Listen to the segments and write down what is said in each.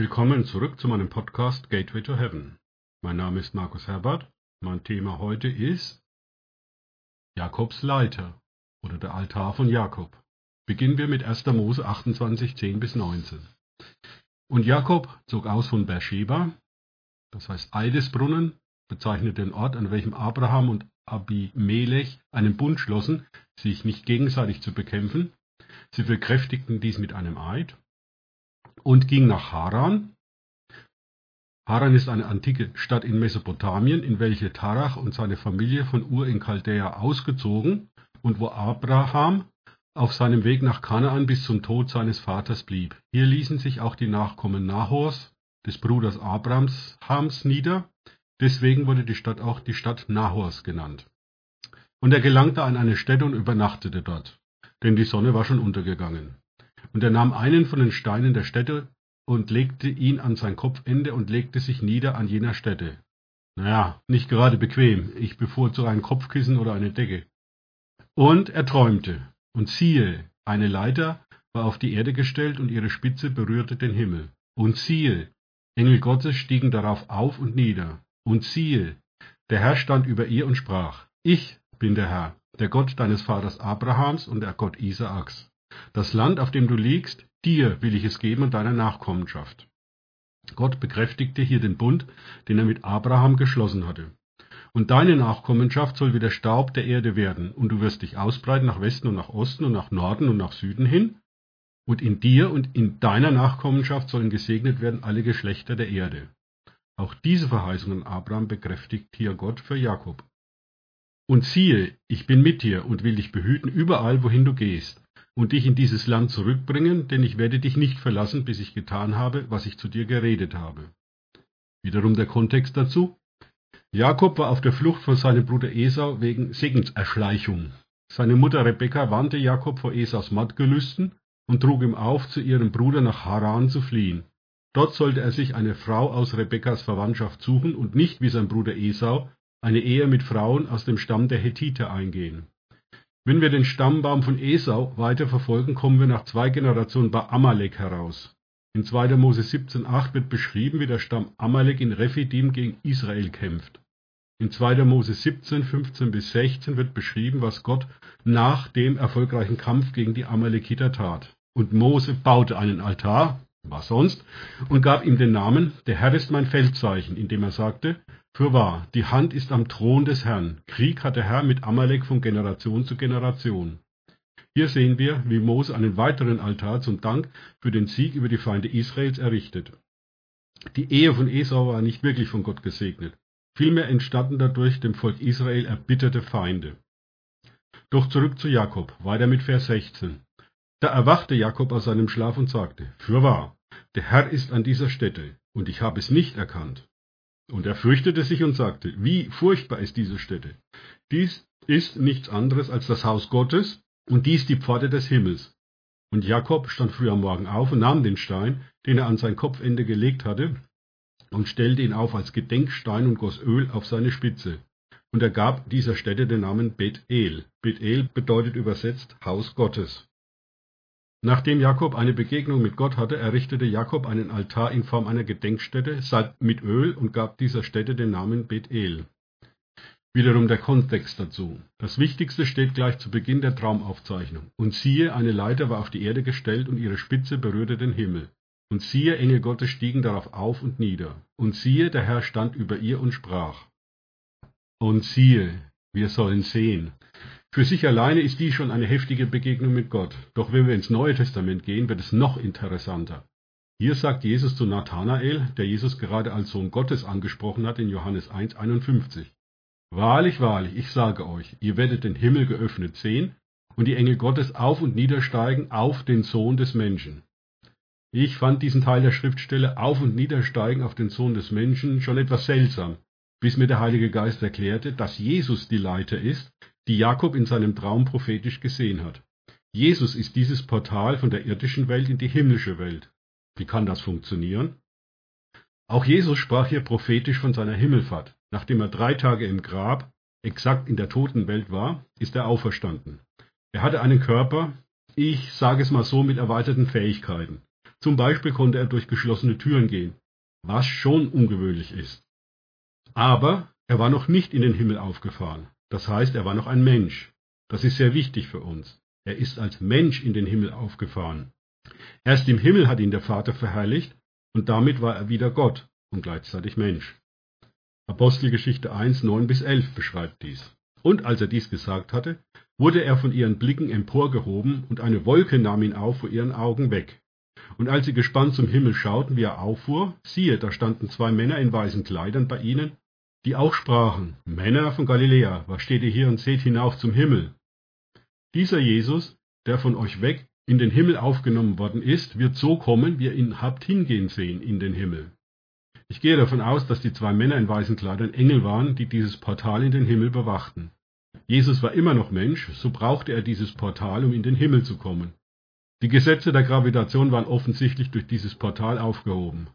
Willkommen zurück zu meinem Podcast Gateway to Heaven. Mein Name ist Markus Herbert. Mein Thema heute ist Jakobs Leiter oder der Altar von Jakob. Beginnen wir mit 1. Mose 28, 10 bis 19. Und Jakob zog aus von Beersheba, das heißt Eidesbrunnen, bezeichnet den Ort, an welchem Abraham und Abimelech einen Bund schlossen, sich nicht gegenseitig zu bekämpfen. Sie bekräftigten dies mit einem Eid und ging nach Haran. Haran ist eine antike Stadt in Mesopotamien, in welche Tarach und seine Familie von Ur in Chaldea ausgezogen und wo Abraham auf seinem Weg nach Kanaan bis zum Tod seines Vaters blieb. Hier ließen sich auch die Nachkommen Nahors, des Bruders Abrahams, Hams nieder. Deswegen wurde die Stadt auch die Stadt Nahors genannt. Und er gelangte an eine Stätte und übernachtete dort, denn die Sonne war schon untergegangen. Und er nahm einen von den Steinen der Stätte und legte ihn an sein Kopfende und legte sich nieder an jener Stätte. Naja, nicht gerade bequem, ich bevorzuge ein Kopfkissen oder eine Decke. Und er träumte, und siehe, eine Leiter war auf die Erde gestellt und ihre Spitze berührte den Himmel. Und siehe, Engel Gottes stiegen darauf auf und nieder. Und siehe, der Herr stand über ihr und sprach, Ich bin der Herr, der Gott deines Vaters Abrahams und der Gott Isaaks. Das Land, auf dem du liegst, dir will ich es geben und deiner Nachkommenschaft. Gott bekräftigte hier den Bund, den er mit Abraham geschlossen hatte. Und deine Nachkommenschaft soll wie der Staub der Erde werden, und du wirst dich ausbreiten nach Westen und nach Osten und nach Norden und nach Süden hin, und in dir und in deiner Nachkommenschaft sollen gesegnet werden alle Geschlechter der Erde. Auch diese Verheißung an Abraham bekräftigt hier Gott für Jakob. Und siehe, ich bin mit dir und will dich behüten überall, wohin du gehst, und dich in dieses Land zurückbringen, denn ich werde dich nicht verlassen, bis ich getan habe, was ich zu dir geredet habe. Wiederum der Kontext dazu. Jakob war auf der Flucht von seinem Bruder Esau wegen Segenserschleichung. Seine Mutter Rebekka warnte Jakob vor Esaus Mattgelüsten und trug ihm auf, zu ihrem Bruder nach Haran zu fliehen. Dort sollte er sich eine Frau aus Rebekkas Verwandtschaft suchen und nicht wie sein Bruder Esau eine Ehe mit Frauen aus dem Stamm der Hethiter eingehen. Wenn wir den Stammbaum von Esau weiter verfolgen, kommen wir nach zwei Generationen bei Amalek heraus. In 2. Mose 17,8 wird beschrieben, wie der Stamm Amalek in Rephidim gegen Israel kämpft. In 2. Mose 17, 15 bis 16 wird beschrieben, was Gott nach dem erfolgreichen Kampf gegen die Amalekiter tat. Und Mose baute einen Altar, was sonst, und gab ihm den Namen, der Herr ist mein Feldzeichen, indem er sagte, Fürwahr, die Hand ist am Thron des Herrn. Krieg hat der Herr mit Amalek von Generation zu Generation. Hier sehen wir, wie Mose einen weiteren Altar zum Dank für den Sieg über die Feinde Israels errichtet. Die Ehe von Esau war nicht wirklich von Gott gesegnet. Vielmehr entstanden dadurch dem Volk Israel erbitterte Feinde. Doch zurück zu Jakob, weiter mit Vers 16. Da erwachte Jakob aus seinem Schlaf und sagte, Fürwahr, der Herr ist an dieser Stätte, und ich habe es nicht erkannt. Und er fürchtete sich und sagte, wie furchtbar ist diese Stätte. Dies ist nichts anderes als das Haus Gottes und dies die Pforte des Himmels. Und Jakob stand früh am Morgen auf und nahm den Stein, den er an sein Kopfende gelegt hatte, und stellte ihn auf als Gedenkstein und goss Öl auf seine Spitze. Und er gab dieser Stätte den Namen Bet-El. Bet-El bedeutet übersetzt Haus Gottes. Nachdem Jakob eine Begegnung mit Gott hatte, errichtete Jakob einen Altar in Form einer Gedenkstätte mit Öl und gab dieser Stätte den Namen Bethel. Wiederum der Kontext dazu. Das Wichtigste steht gleich zu Beginn der Traumaufzeichnung. Und siehe, eine Leiter war auf die Erde gestellt und ihre Spitze berührte den Himmel. Und siehe, Engel Gottes stiegen darauf auf und nieder. Und siehe, der Herr stand über ihr und sprach. Und siehe, wir sollen sehen. Für sich alleine ist die schon eine heftige Begegnung mit Gott. Doch wenn wir ins Neue Testament gehen, wird es noch interessanter. Hier sagt Jesus zu Nathanael, der Jesus gerade als Sohn Gottes angesprochen hat in Johannes 1,51. Wahrlich, wahrlich, ich sage euch, ihr werdet den Himmel geöffnet sehen und die Engel Gottes auf und niedersteigen auf den Sohn des Menschen. Ich fand diesen Teil der Schriftstelle auf und niedersteigen auf den Sohn des Menschen schon etwas seltsam, bis mir der Heilige Geist erklärte, dass Jesus die Leiter ist, die Jakob in seinem Traum prophetisch gesehen hat. Jesus ist dieses Portal von der irdischen Welt in die himmlische Welt. Wie kann das funktionieren? Auch Jesus sprach hier prophetisch von seiner Himmelfahrt. Nachdem er drei Tage im Grab, exakt in der Totenwelt war, ist er auferstanden. Er hatte einen Körper, ich sage es mal so, mit erweiterten Fähigkeiten. Zum Beispiel konnte er durch geschlossene Türen gehen, was schon ungewöhnlich ist. Aber er war noch nicht in den Himmel aufgefahren. Das heißt, er war noch ein Mensch. Das ist sehr wichtig für uns. Er ist als Mensch in den Himmel aufgefahren. Erst im Himmel hat ihn der Vater verherrlicht und damit war er wieder Gott und gleichzeitig Mensch. Apostelgeschichte 1, 9 bis 11 beschreibt dies. Und als er dies gesagt hatte, wurde er von ihren Blicken emporgehoben und eine Wolke nahm ihn auf vor ihren Augen weg. Und als sie gespannt zum Himmel schauten, wie er auffuhr, siehe, da standen zwei Männer in weißen Kleidern bei ihnen, die auch sprachen, Männer von Galiläa, was steht ihr hier und seht hinauf zum Himmel? Dieser Jesus, der von euch weg in den Himmel aufgenommen worden ist, wird so kommen, wie ihr ihn habt hingehen sehen in den Himmel. Ich gehe davon aus, dass die zwei Männer in weißen Kleidern Engel waren, die dieses Portal in den Himmel bewachten. Jesus war immer noch Mensch, so brauchte er dieses Portal, um in den Himmel zu kommen. Die Gesetze der Gravitation waren offensichtlich durch dieses Portal aufgehoben.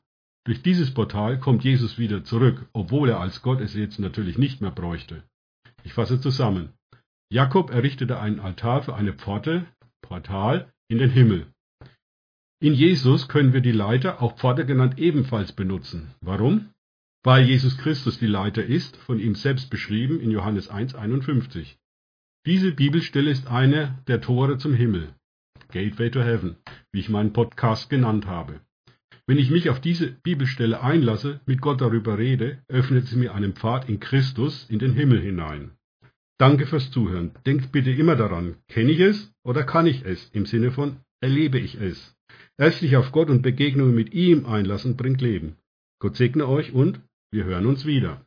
Durch dieses Portal kommt Jesus wieder zurück, obwohl er als Gott es jetzt natürlich nicht mehr bräuchte. Ich fasse zusammen. Jakob errichtete einen Altar für eine Pforte, Portal, in den Himmel. In Jesus können wir die Leiter, auch Pforte genannt, ebenfalls benutzen. Warum? Weil Jesus Christus die Leiter ist, von ihm selbst beschrieben in Johannes 1,51. Diese Bibelstelle ist eine der Tore zum Himmel. Gateway to Heaven, wie ich meinen Podcast genannt habe. Wenn ich mich auf diese Bibelstelle einlasse, mit Gott darüber rede, öffnet sie mir einen Pfad in Christus in den Himmel hinein. Danke fürs Zuhören. Denkt bitte immer daran, kenne ich es oder kann ich es? Im Sinne von, erlebe ich es? Erst sich auf Gott und Begegnungen mit ihm einlassen bringt Leben. Gott segne euch und wir hören uns wieder.